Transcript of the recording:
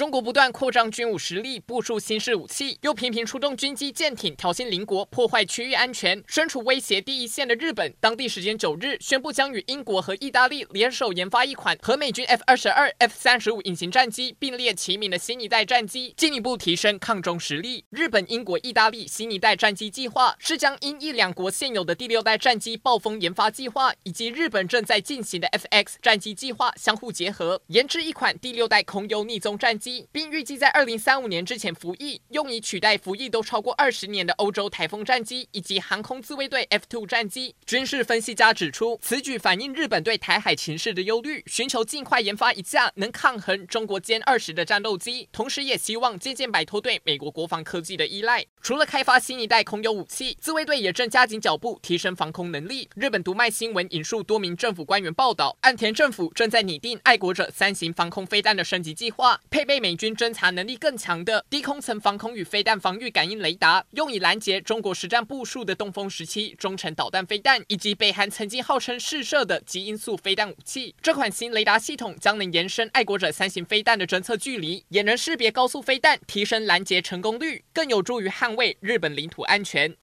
中国不断扩张军武实力，部署新式武器，又频频出动军机舰艇挑衅邻国，破坏区域安全。身处威胁第一线的日本，当地时间九日宣布将与英国和意大利联手研发一款和美军 F 二十二、F 三十五隐形战机并列齐名的新一代战机，进一步提升抗中实力。日本、英国、意大利新一代战机计划是将英意两国现有的第六代战机暴风研发计划以及日本正在进行的 FX 战机计划相互结合，研制一款第六代空优逆踪战机。并预计在二零三五年之前服役，用以取代服役都超过二十年的欧洲台风战机以及航空自卫队 F2 战机。军事分析家指出，此举反映日本对台海情势的忧虑，寻求尽快研发一架能抗衡中国歼二十的战斗机，同时也希望渐渐摆脱对美国国防科技的依赖。除了开发新一代空优武器，自卫队也正加紧脚步提升防空能力。日本读卖新闻引述多名政府官员报道，岸田政府正在拟定爱国者三型防空飞弹的升级计划，配备。被美军侦察能力更强的低空层防空与飞弹防御感应雷达，用以拦截中国实战部署的东风十七中程导弹飞弹，以及北韩曾经号称试射的极音速飞弹武器。这款新雷达系统将能延伸爱国者三型飞弹的侦测距离，也能识别高速飞弹，提升拦截成功率，更有助于捍卫日本领土安全。